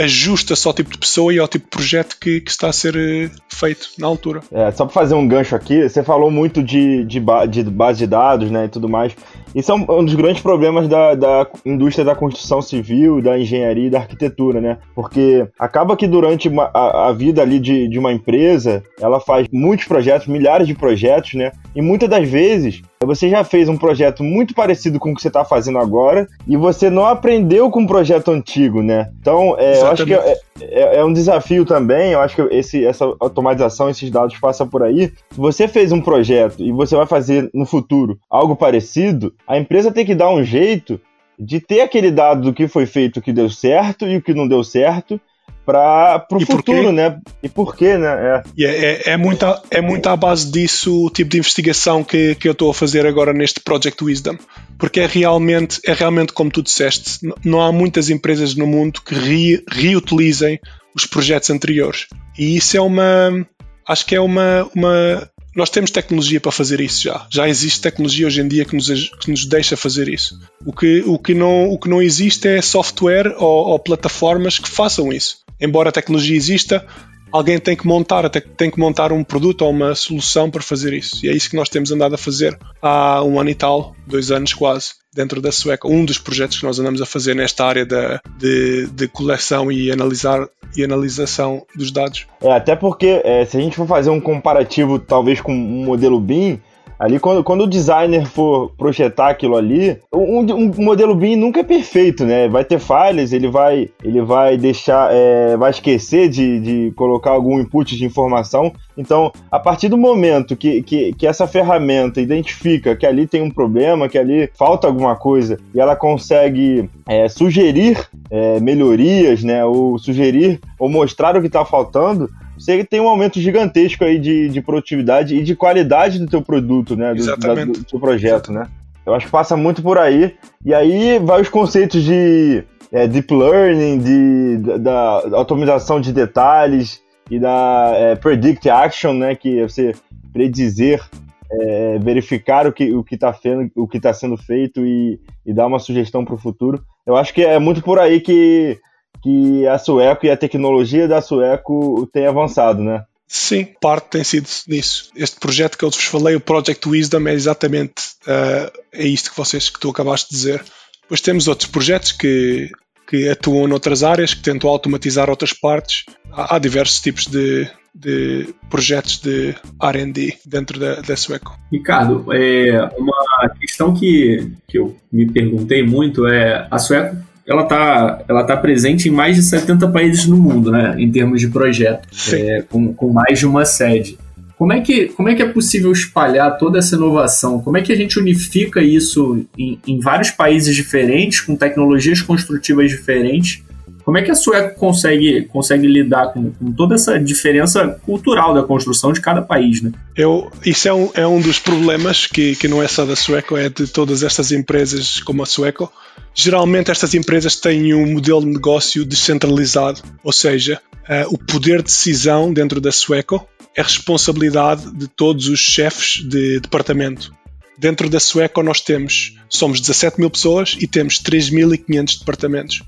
ajusta-se ao tipo de pessoa e ao tipo de projeto que, que está a ser eh, feito na altura. É, só para fazer um gancho aqui, você falou muito de, de, de base de dados, né, e tudo mais. Isso é um, um dos grandes problemas da, da indústria da construção civil, da engenharia e da arquitetura, né? Porque acaba que durante uma, a, a, vida ali de, de uma empresa, ela faz muitos projetos, milhares de projetos, né? E muitas das vezes você já fez um projeto muito parecido com o que você está fazendo agora e você não aprendeu com o um projeto antigo, né? Então, é, eu acho que é, é, é, um desafio também. Eu acho que esse, essa automatização, esses dados passam por aí. Se você fez um projeto e você vai fazer no futuro algo parecido, a empresa tem que dar um jeito de ter aquele dado do que foi feito, o que deu certo e o que não deu certo, para o futuro, né? E por quê, né? É. É, é, é, muita, é muito à base disso o tipo de investigação que, que eu estou a fazer agora neste Project Wisdom. Porque é realmente, é realmente como tu disseste, não há muitas empresas no mundo que re, reutilizem os projetos anteriores. E isso é uma. Acho que é uma, uma nós temos tecnologia para fazer isso já. Já existe tecnologia hoje em dia que nos, que nos deixa fazer isso. O que, o, que não, o que não existe é software ou, ou plataformas que façam isso. Embora a tecnologia exista, alguém tem que montar, tem que montar um produto ou uma solução para fazer isso. E é isso que nós temos andado a fazer há um ano e tal, dois anos quase dentro da Sueca. Um dos projetos que nós andamos a fazer nesta área de, de, de coleção e analisar e analisação dos dados. É, até porque é, se a gente for fazer um comparativo talvez com um modelo BIM, Ali, quando, quando o designer for projetar aquilo ali, um, um, modelo BIM nunca é perfeito, né? Vai ter falhas, ele vai, ele vai deixar, é, vai esquecer de, de colocar algum input de informação. Então, a partir do momento que, que, que essa ferramenta identifica que ali tem um problema, que ali falta alguma coisa, e ela consegue é, sugerir é, melhorias, né? Ou sugerir ou mostrar o que está faltando, você tem um aumento gigantesco aí de, de produtividade e de qualidade do teu produto, né? Do, da, do, do projeto, né? Eu acho que passa muito por aí. E aí vai os conceitos de é, deep learning, de, da, da automatização de detalhes e da é, predict action, né? Que é você predizer, é, verificar o que o que está tá sendo feito e, e dar uma sugestão para o futuro. Eu acho que é muito por aí que que a Sueco e a tecnologia da Sueco tem avançado, né? Sim, parte tem sido nisso. Este projeto que eu vos falei, o Project Wisdom, é exatamente uh, é isto que vocês que tu acabaste de dizer. Depois temos outros projetos que, que atuam noutras áreas, que tentam automatizar outras partes. Há, há diversos tipos de, de projetos de R&D dentro da, da Sueco. Ricardo, é, uma questão que, que eu me perguntei muito é a Sueco ela está ela tá presente em mais de 70 países no mundo, né, em termos de projeto, é, com, com mais de uma sede. Como é, que, como é que é possível espalhar toda essa inovação? Como é que a gente unifica isso em, em vários países diferentes, com tecnologias construtivas diferentes, como é que a Sueco consegue, consegue lidar com, com, toda essa diferença cultural da construção de cada país, né? Eu, isso é um, é um dos problemas que, que não é só da Sueco, é de todas estas empresas como a Sueco. Geralmente estas empresas têm um modelo de negócio descentralizado, ou seja, uh, o poder de decisão dentro da Sueco é responsabilidade de todos os chefes de departamento. Dentro da Sueco nós temos, somos 17 mil pessoas e temos 3.500 departamentos.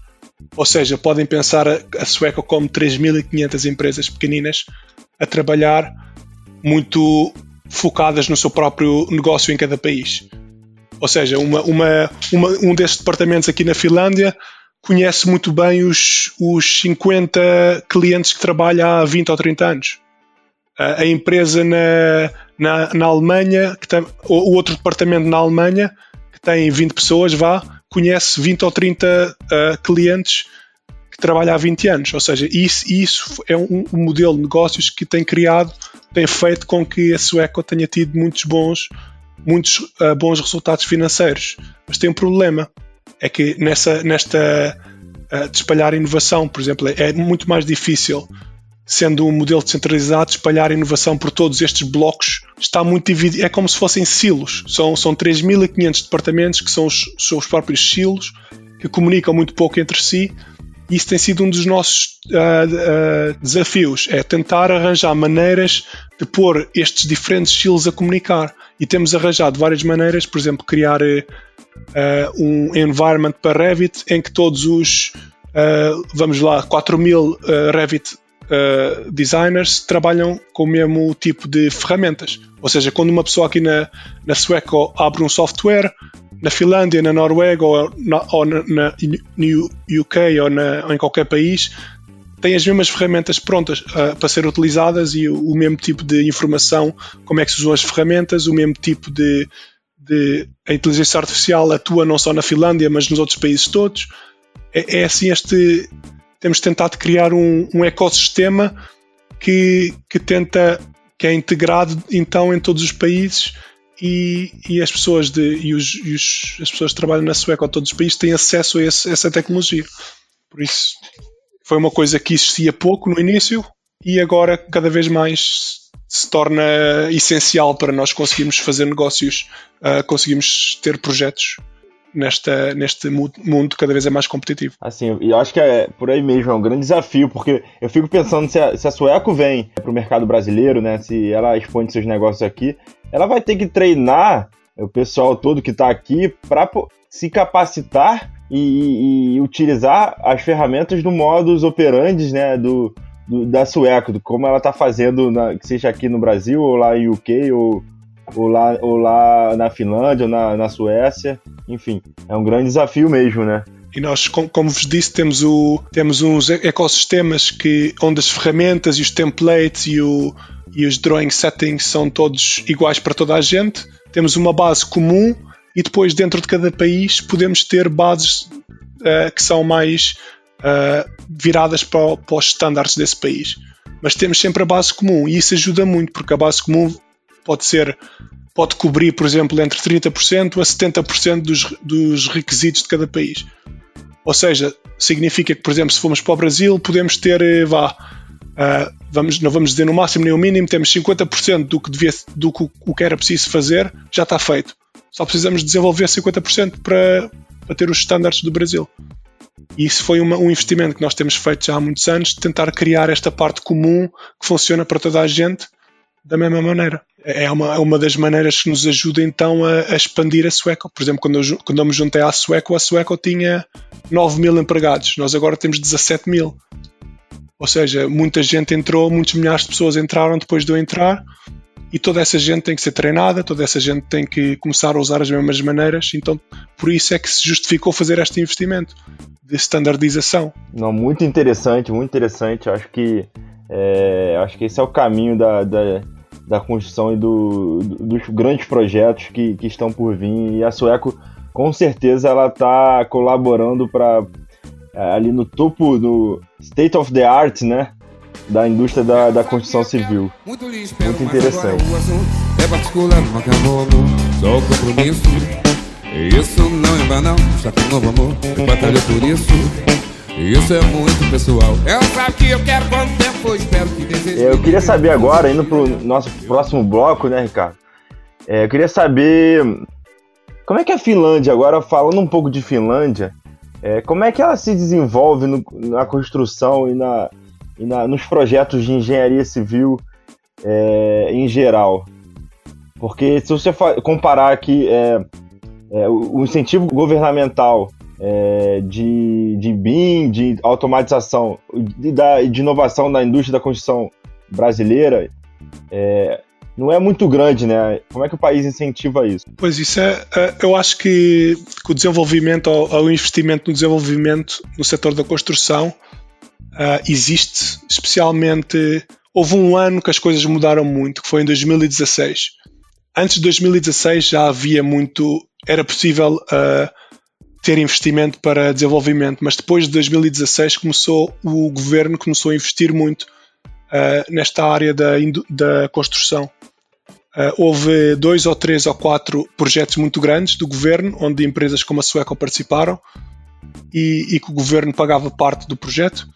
Ou seja, podem pensar a, Sueca como 3.500 empresas pequeninas a trabalhar muito focadas no seu próprio negócio em cada país. Ou seja, uma, uma, uma, um destes departamentos aqui na Finlândia conhece muito bem os, os 50 clientes que trabalha há 20 ou 30 anos. A, a empresa na, na, na Alemanha, que tem, o, o outro departamento na Alemanha, que tem 20 pessoas, vá, conhece 20 ou 30 uh, clientes que trabalha há 20 anos. Ou seja, isso, isso é um, um, modelo de negócios que tem criado, tem feito com que a Sueco tenha tido muitos bons, muitos uh, bons resultados financeiros. Mas tem um problema, é que nessa, nesta uh, de espalhar inovação, por exemplo, é muito mais difícil sendo um modelo descentralizado, espalhar inovação por todos estes blocos está muito dividido. É como se fossem silos. São, são 3.500 departamentos que são os, os próprios silos, que comunicam muito pouco entre si. Isso tem sido um dos nossos uh, uh, desafios: é tentar arranjar maneiras de pôr estes diferentes silos a comunicar. E temos arranjado várias maneiras, por exemplo, criar uh, um environment para Revit em que todos os, vamos lá, 4 mil Revit designers trabalham com o mesmo tipo de ferramentas. Ou seja, quando uma pessoa aqui na, na Sueco abre um software, na Finlândia, na Noruega ou, na, ou na, no UK ou, na, ou em qualquer país, tem as mesmas ferramentas prontas uh, para ser utilizadas e o, o, mesmo tipo de informação, como é que se usam as ferramentas, o mesmo tipo de, de a inteligência artificial atua não só na Finlândia, mas nos outros países todos. É, é assim este, temos tentado criar um, um ecossistema que, que tenta que é integrado então em todos os países e, e as pessoas de e, os, e os, as pessoas que trabalham na Sueca ou todos os países têm acesso a esse, essa tecnologia. Por isso foi uma coisa que existia pouco no início e agora cada vez mais se torna essencial para nós conseguirmos fazer negócios, uh, conseguirmos ter projetos nesta, neste mundo cada vez é mais competitivo. Assim, eu acho que é por aí mesmo, é um grande desafio, porque eu fico pensando se a, se a Sueco vem para o mercado brasileiro, né, se ela expõe seus negócios aqui, ela vai ter que treinar o pessoal todo que está aqui para se capacitar e, e, e, utilizar as ferramentas do modus operandi, né, do, do da Sueco, como ela está fazendo, na, seja aqui no Brasil ou lá em UK ou ou lá, ou lá na Finlândia, ou na, na Suécia. Enfim, é um grande desafio mesmo, né? E nós, como vos disse, temos, o, temos uns ecossistemas que, onde as ferramentas e os templates e, o, e os drawing settings são todos iguais para toda a gente. Temos uma base comum e depois dentro de cada país podemos ter bases uh, que são mais uh, viradas para, para os estándares desse país. Mas temos sempre a base comum e isso ajuda muito porque a base comum pode ser pode cobrir, por exemplo, entre 30% a 70% dos, dos requisitos de cada país. Ou seja, significa que, por exemplo, se formos para o Brasil, podemos ter, eh, vá, uh, vamos, não vamos dizer no máximo nem o mínimo, temos 50% do que, devia, do que o que era preciso fazer, já está feito. Só precisamos desenvolver 50% para, para ter os estándares do Brasil. E isso foi uma, um investimento que nós temos feito já há muitos anos, de tentar criar esta parte comum que funciona para toda a gente da mesma maneira. É uma, é uma das maneiras que nos ajuda então a, a expandir a Sueco. Por exemplo, quando eu, quando eu me juntei à Sueco, a Sueco tinha 9 mil empregados, nós agora temos 17 mil. Ou seja, muita gente entrou, muitos milhares de pessoas entraram depois de eu entrar e toda essa gente tem que ser treinada, toda essa gente tem que começar a usar as mesmas maneiras, então por isso é que se justificou fazer este investimento de standardização. Não, muito interessante, muito interessante. Acho que é, acho que esse é o caminho da, da, da construção e do, dos grandes projetos que, que estão por vir. E a Sueco, com certeza, ela está colaborando para é, ali no topo, no state of the art, né? Da indústria da, da construção civil. Muito interessante. É particular, não acabou, só o compromisso. Isso não é banal, está com novo amor, batalha por isso. Isso é muito pessoal. Eu sabe que eu quero quanto tempo, espero que deseje. Eu queria saber agora, indo pro nosso próximo bloco, né, Ricardo? É, eu queria saber como é que é a Finlândia, agora falando um pouco de Finlândia, é, como é que ela se desenvolve no, na construção e, na, e na, nos projetos de engenharia civil é, em geral? Porque se você comparar aqui é, é, o incentivo governamental é, de, de BIM, de automatização, de, da, de inovação na indústria da construção brasileira, é, não é muito grande, né? Como é que o país incentiva isso? Pois isso é, é eu acho que, que o desenvolvimento, o investimento no desenvolvimento no setor da construção uh, existe, especialmente houve um ano que as coisas mudaram muito, que foi em 2016. Antes de 2016 já havia muito, era possível uh, ter investimento para desenvolvimento, mas depois de 2016 começou o governo começou a investir muito uh, nesta área da, da construção. Uh, houve dois ou três ou quatro projetos muito grandes do governo, onde empresas como a Sueco participaram e, e que o governo pagava parte do projeto.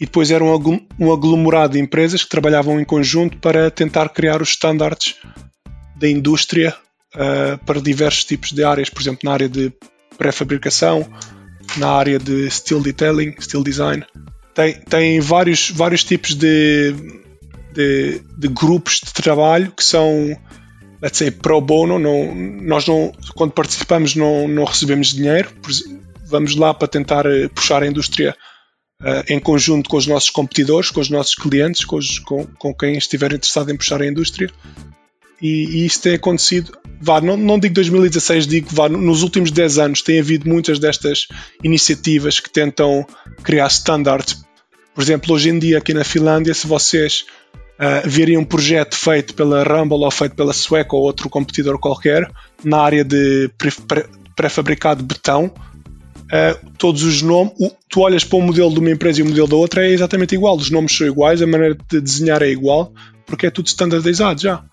E depois era um, aglomerado de empresas que trabalhavam em conjunto para tentar criar os estándares da indústria uh, para diversos tipos de áreas, por exemplo, na área de pré-fabricação, na área de steel detailing, steel design. Tem, tem vários, vários tipos de, de, de grupos de trabalho que são, let's say, pro bono. Não, nós, não, quando participamos, não, não recebemos dinheiro. Vamos lá para tentar eh, puxar a indústria uh, em conjunto com os nossos competidores, com os nossos clientes, com, os, com, com quem estiver interessado em puxar a indústria e, e isso tem acontecido. Vá, não, não digo 2016, digo vá, nos últimos 10 anos tem havido muitas destas iniciativas que tentam criar standards. Por exemplo, hoje em dia aqui na Finlândia, se vocês uh, virem um projeto feito pela Rumble ou feito pela Sueco ou outro competidor qualquer na área de pré-fabricado betão, uh, todos os nomes, tu olhas para o modelo de uma empresa e o modelo da outra é exatamente igual, os nomes são iguais, a maneira de desenhar é igual, porque é tudo standardizado já.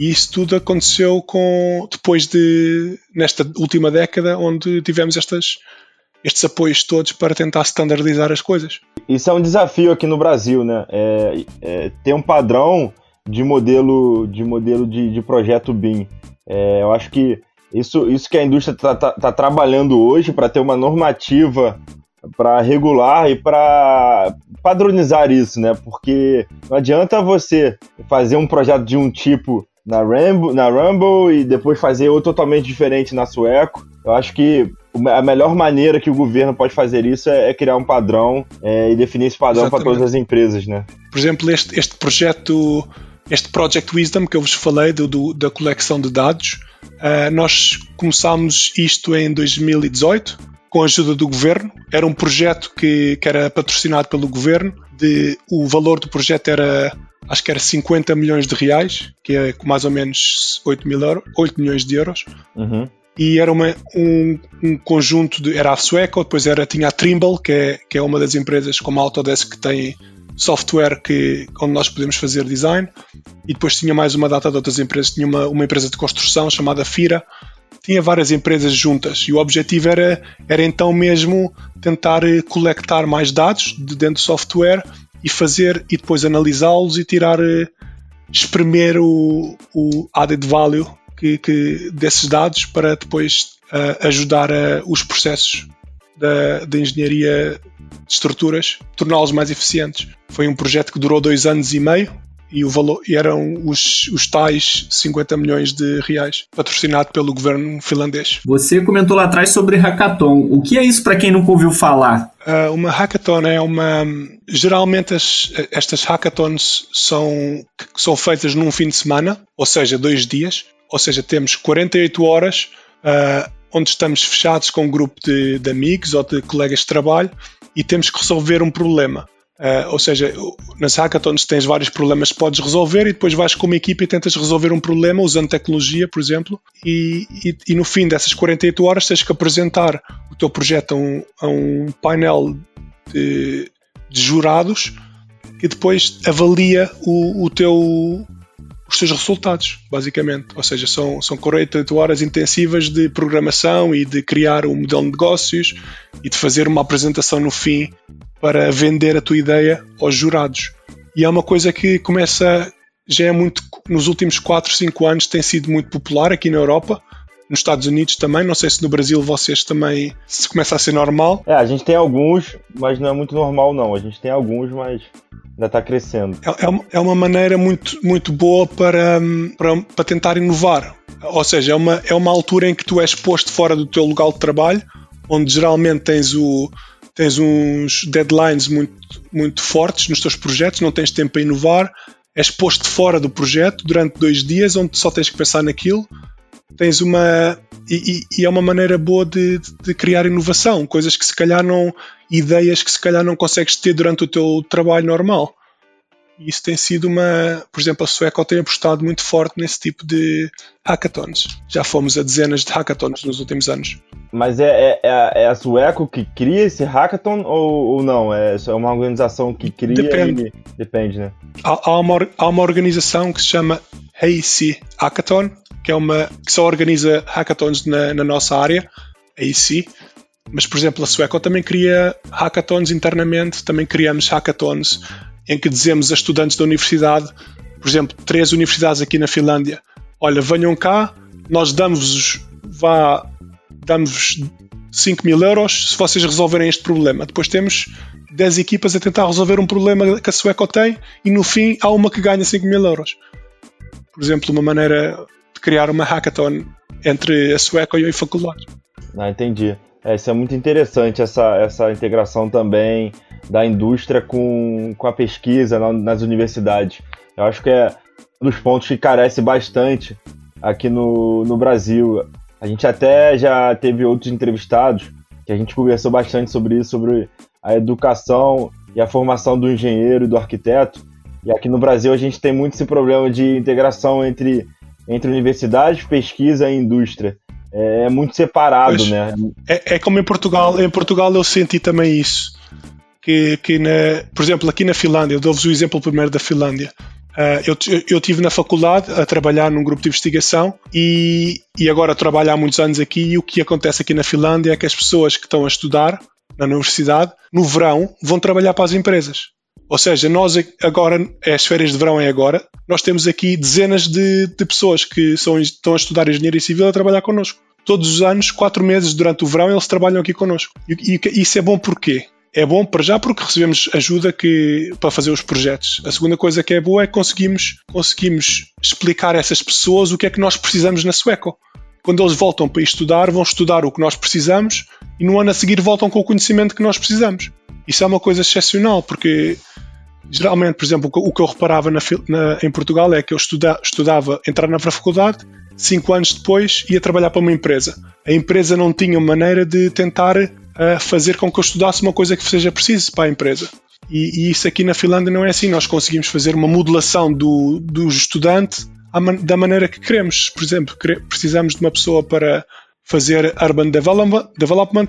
E isso tudo aconteceu com depois de nesta última década onde tivemos estas estes apoios todos para tentar standardizar as coisas. Isso é um desafio aqui no Brasil, né? É, é, ter um padrão de modelo de modelo de, de projeto BIM. É, eu acho que isso, isso que a indústria está tá, tá trabalhando hoje para ter uma normativa para regular e para padronizar isso, né? Porque não adianta você fazer um projeto de um tipo na Rumble, na Rumble e depois fazer outro totalmente diferente na Sueco. Eu acho que a melhor maneira que o governo pode fazer isso é, é criar um padrão é, e definir esse padrão para todas as empresas, né? Por exemplo, este, este projeto, este Project Wisdom que eu vos falei do, do da coleção de dados, uh, nós começámos isto em 2018 com a ajuda do governo. Era um projeto que, que era patrocinado pelo governo de o valor do projeto era acho que era 50 milhões de reais, que é mais ou menos 8, mil euro, 8 milhões de euros. Uhum. E era uma, um, um, conjunto de. Era a Sueco, depois era, tinha a Trimble, que é, que é uma das empresas como a Autodesk que tem software que, onde nós podemos fazer design. E depois tinha mais uma data de outras empresas. Tinha uma, uma empresa de construção chamada Fira. Tinha várias empresas juntas e o objetivo era, era então mesmo tentar eh, coletar mais dados de dentro do software e fazer e depois analisá-los e tirar, eh, espremer o, o added value que, que desses dados para depois uh, ajudar a, os processos da, da engenharia de estruturas, torná-los mais eficientes. Foi um projeto que durou dois anos e meio e, o valor, e eram os, os tais 50 milhões de reais, patrocinado pelo governo finlandês. Você comentou lá atrás sobre hackathon. O que é isso para quem nunca ouviu falar? Uh, uma hackathon é uma. Geralmente as, estas hackathons são, são feitas num fim de semana, ou seja, dois dias. Ou seja, temos 48 horas uh, onde estamos fechados com um grupo de, de amigos ou de colegas de trabalho e temos que resolver um problema. Uh, ou seja, nas hackathons tens vários problemas que podes resolver e depois vais com uma equipa e tentas resolver um problema usando tecnologia, por exemplo, e, e, e no fim dessas 48 horas tens que apresentar o teu projeto a um, a um painel de, de, jurados que depois avalia o, o teu, os teus resultados, basicamente. Ou seja, são, são 48 horas intensivas de programação e de criar um modelo de negócios e de fazer uma apresentação no fim para vender a tua ideia aos jurados. E é uma coisa que começa, já é muito, nos últimos 4, 5 anos tem sido muito popular aqui na Europa, nos Estados Unidos também, não sei se no Brasil vocês também se começa a ser normal. É, a gente tem alguns, mas não é muito normal não, a gente tem alguns, mas ainda está crescendo. É, é, é uma maneira muito, muito boa para, para, para tentar inovar, ou seja, é uma, é uma altura em que tu és posto fora do teu lugar de trabalho, onde geralmente tens o, tens uns deadlines muito, muito fortes nos teus projetos, não tens tempo para inovar, és posto fora do projeto durante dois dias, onde só tens que pensar naquilo. Tens uma. E, e é uma maneira boa de, de, criar inovação, coisas que se calhar não. ideias que se calhar não consegues ter durante o teu trabalho normal. E isso tem sido uma. Por exemplo, a Sueco tem apostado muito forte nesse tipo de hackathons. Já fomos a dezenas de hackathons nos últimos anos. Mas é, é, é a Sueco que cria esse hackathon ou, ou não? É, é uma organização que cria Depende. E... Depende, né? Há, há, uma, há uma organização que se chama AC Hackathon, que é uma que só organiza hackathons na, na nossa área, AC. Mas, por exemplo, a Sueco também cria hackathons internamente, também criamos hackathons em que dizemos a estudantes da universidade, por exemplo, três universidades aqui na Finlândia, olha, venham cá, nós damos-vos vá, damos 5 mil euros se vocês resolverem este problema. Depois temos 10 equipas a tentar resolver um problema que a Sueco tem e no fim há uma que ganha 5 mil euros. Por exemplo, uma maneira de criar uma hackathon entre a Sueco e a faculdade. Ah, entendi. É, isso é muito interessante, essa, essa integração também da indústria com, com a pesquisa nas universidades. Eu acho que é um dos pontos que carece bastante aqui no, no Brasil. A gente até já teve outros entrevistados que a gente conversou bastante sobre isso, sobre a educação e a formação do engenheiro e do arquiteto. E aqui no Brasil a gente tem muito esse problema de integração entre, entre universidade, pesquisa e indústria. É, é muito separado, pois, né? É, é como em Portugal. Em Portugal eu senti também isso que, que na, por exemplo, aqui na Finlândia, dou-vos o exemplo primeiro da Finlândia. Uh, eu, eu tive na faculdade a trabalhar num grupo de investigação e, e agora trabalho há muitos anos aqui e o que acontece aqui na Finlândia é que as pessoas que estão a estudar na universidade, no verão, vão trabalhar para as empresas. Ou seja, nós agora, as férias de verão é agora, nós temos aqui dezenas de, de pessoas que são, estão a estudar engenharia civil a trabalhar connosco. Todos os anos, quatro meses durante o verão, eles trabalham aqui connosco. E, e isso é bom porquê? É bom para já porque recebemos ajuda que, para fazer os projetos. A segunda coisa que é boa é que conseguimos, conseguimos explicar a essas pessoas o que é que nós precisamos na Sueco. Quando eles voltam para estudar, vão estudar o que nós precisamos e no ano a seguir voltam com o conhecimento que nós precisamos. Isso é uma coisa excepcional, porque geralmente, por exemplo, o que eu reparava na, na, em Portugal é que eu estuda, estudava, entrar na faculdade, cinco anos depois ia trabalhar para uma empresa. A empresa não tinha maneira de tentar a fazer com que eu estudasse uma coisa que seja preciso para a empresa. E, e, isso aqui na Finlândia não é assim. Nós conseguimos fazer uma modulação do, do estudante da maneira que queremos. Por exemplo, precisamos de uma pessoa para fazer urban development,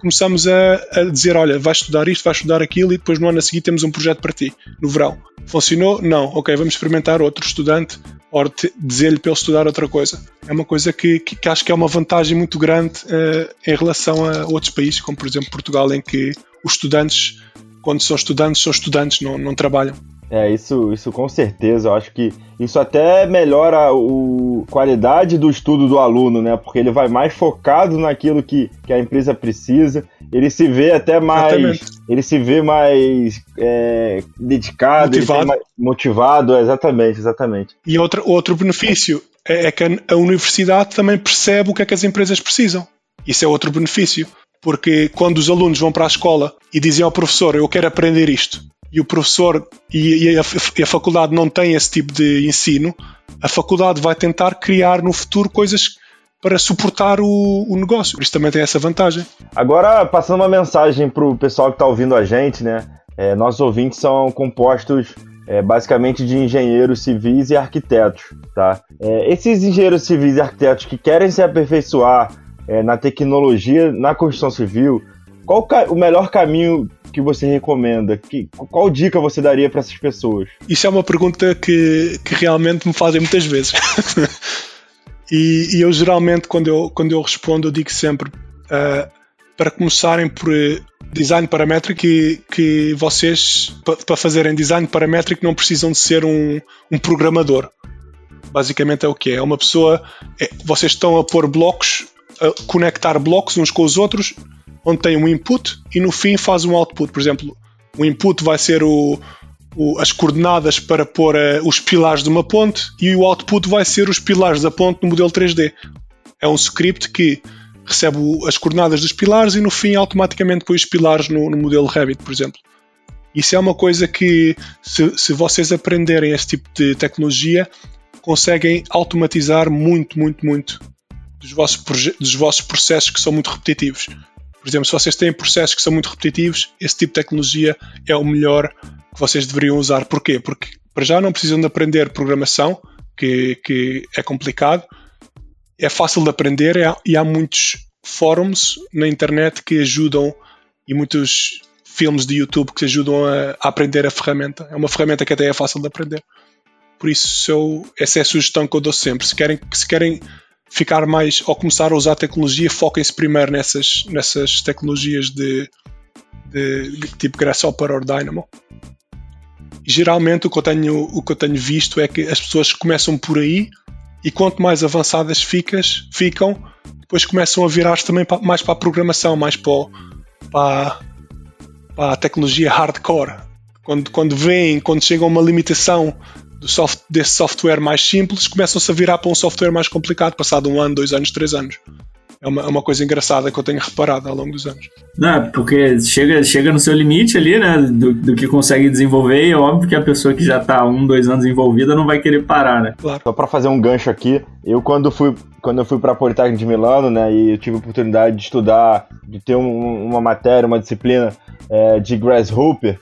começamos a, a, dizer: olha, vais estudar isto, vais estudar aquilo, e depois no ano a seguir temos um projeto para ti, no verão. Funcionou? Não. Ok, vamos experimentar outro estudante, ou dizer-lhe para ele estudar outra coisa. É uma coisa que, que, que acho que é uma vantagem muito grande uh, em relação a outros países, como por exemplo Portugal, em que os estudantes, quando são estudantes, são estudantes, não, não trabalham. É, isso, isso com certeza. Eu acho que isso até melhora a qualidade do estudo do aluno, né? Porque ele vai mais focado naquilo que, que a empresa precisa. Ele se vê até mais. Exatamente. Ele se vê mais é, dedicado, motivado. Mais motivado, exatamente, exatamente. E outro, outro benefício é, é que a universidade também percebe o que é que as empresas precisam. Isso é outro benefício. Porque quando os alunos vão para a escola e dizem ao professor, eu quero aprender isto, e o professor e, a, e a faculdade não tem esse tipo de ensino, a faculdade vai tentar criar no futuro coisas para suportar o, o negócio. Isso também tem essa vantagem. Agora, passando uma mensagem para o pessoal que está ouvindo a gente, né? É, nossos ouvintes são compostos é, basicamente de engenheiros civis e arquitetos, tá? É, esses engenheiros civis e arquitetos que querem se aperfeiçoar é, na tecnologia, na construção civil, qual o melhor caminho que você recomenda? Que, qual dica você daria para essas pessoas? Isso é uma pergunta que, que realmente me fazem muitas vezes. e, e, eu geralmente, quando eu, quando eu respondo, eu digo sempre uh, para começarem por eh, design paramétrico que, que vocês, para fazerem design paramétrico, não precisam de ser um, um programador. Basicamente é o que é. É uma pessoa. É, vocês estão a pôr blocos, a conectar blocos uns com os outros onde tem um input e no fim faz um output. Por exemplo, o input vai ser o, o, as coordenadas para pôr uh, os pilares de uma ponte e o output vai ser os pilares da ponte no modelo 3D. É um script que recebe o, as coordenadas dos pilares e no fim automaticamente põe os pilares no, no modelo Revit, por exemplo. Isso é uma coisa que, se, se vocês aprenderem esse tipo de tecnologia, conseguem automatizar muito, muito, muito dos vossos, dos vossos processos que são muito repetitivos. Por exemplo, se vocês têm processos que são muito repetitivos, esse tipo de tecnologia é o melhor que vocês deveriam usar. Porquê? Porque para já não precisam de aprender programação, que, que é complicado, é fácil de aprender é, e há muitos fóruns na internet que ajudam e muitos filmes de YouTube que ajudam a, a, aprender a ferramenta. É uma ferramenta que até é fácil de aprender. Por isso, eu, essa é a sugestão que eu dou sempre. Se querem, se querem ficar mais ou começar a usar tecnologia, foquem-se primeiro nessas, nessas tecnologias de, de, tipo Grasshopper ou Dynamo. Geralmente o que, eu tenho, o que eu tenho visto é que as pessoas começam por aí e quanto mais avançadas ficas, ficam, depois começam a virar-se também mais para a programação, mais para, para, para a tecnologia hardcore. Quando, quando vêm, quando chegam a uma limitação soft, desse software mais simples começam-se a virar para um software mais complicado, passado um ano, dois anos, três anos. É uma, é uma coisa engraçada que eu tenho reparado ao longo dos anos. Não, porque chega, chega no seu limite ali, né, do, do que consegue desenvolver, e é óbvio que a pessoa que já está um, dois anos envolvida não vai querer parar, né? Claro. Só para fazer um gancho aqui, eu quando fui quando eu fui para a Politécnica de Milano, né, e eu tive a oportunidade de estudar, de ter um, uma matéria, uma disciplina é, de Grasshopper,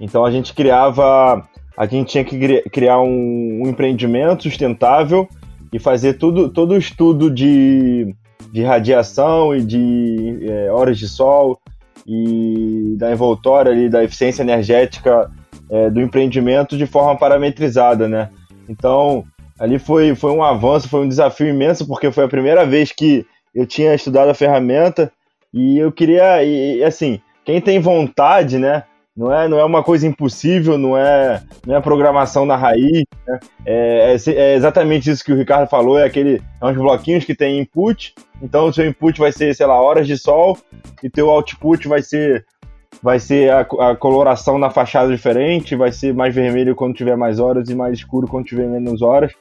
então a gente criava a gente tinha que criar um, um empreendimento sustentável e fazer tudo, todo o estudo de, de radiação e de é, horas de sol e da envoltória ali, da eficiência energética é, do empreendimento de forma parametrizada, né? Então, ali foi, foi um avanço, foi um desafio imenso, porque foi a primeira vez que eu tinha estudado a ferramenta e eu queria, e, assim, quem tem vontade, né, não é, não é uma coisa impossível, não é, não é programação na raiz. Né? É, é, é, exatamente isso que o Ricardo falou: é aquele, é uns bloquinhos que tem input. Então, o seu input vai ser, sei lá, horas de sol, e teu output vai ser vai ser a, a, coloração na fachada diferente, vai ser mais vermelho quando tiver mais horas e mais escuro quando tiver menos horas.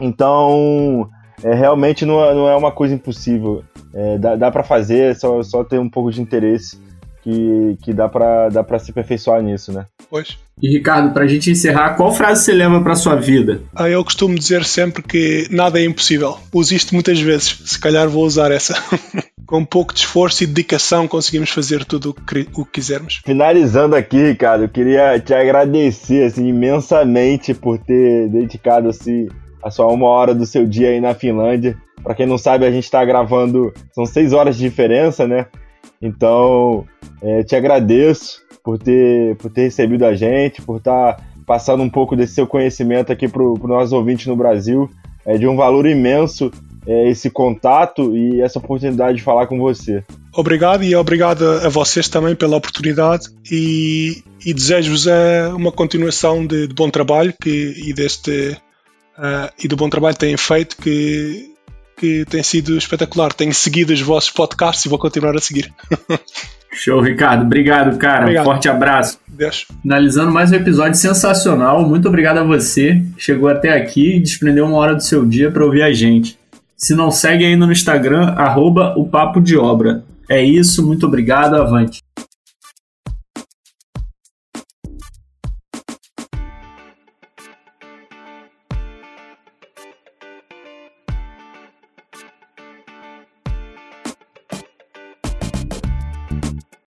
Então, é, realmente não é, não é uma coisa impossível. É, dá dá para fazer, é só, só ter um pouco de interesse que, que dá para dá pra se aperfeiçoar nisso, né? Pois. E Ricardo, para a gente encerrar, qual frase você leva para sua vida? Ah, eu costumo dizer sempre que nada é impossível. Uso isto muitas vezes. Se calhar vou usar essa. com um pouco de esforço e dedicação conseguimos fazer tudo o que quisermos. Finalizando aqui, Ricardo, eu queria te agradecer assim, imensamente por ter dedicado assim, a sua uma hora do seu dia aí na Finlândia. Para quem não sabe, a gente está gravando, são seis horas de diferença, né? Então, é, te agradeço por ter, por ter recebido a gente, por estar tá passando um pouco desse seu conhecimento aqui para nossos ouvintes no Brasil. É de um valor imenso é, esse contato e essa oportunidade de falar com você. Obrigado e obrigado a vocês também pela oportunidade e, e desejo-vos é, uma continuação de, de, bom trabalho que, e deste uh, e do bom trabalho que têm feito que, que tem sido espetacular. Tenho seguido os vossos podcasts e vou continuar a seguir. Show, Ricardo. Obrigado, cara. Obrigado. Forte abraço. Deus. Finalizando mais um episódio sensacional. Muito obrigado a você. Chegou até aqui e desprendeu uma hora do seu dia para ouvir a gente. Se não segue ainda no Instagram, arroba o Papo de Obra. É isso, muito obrigado, avante.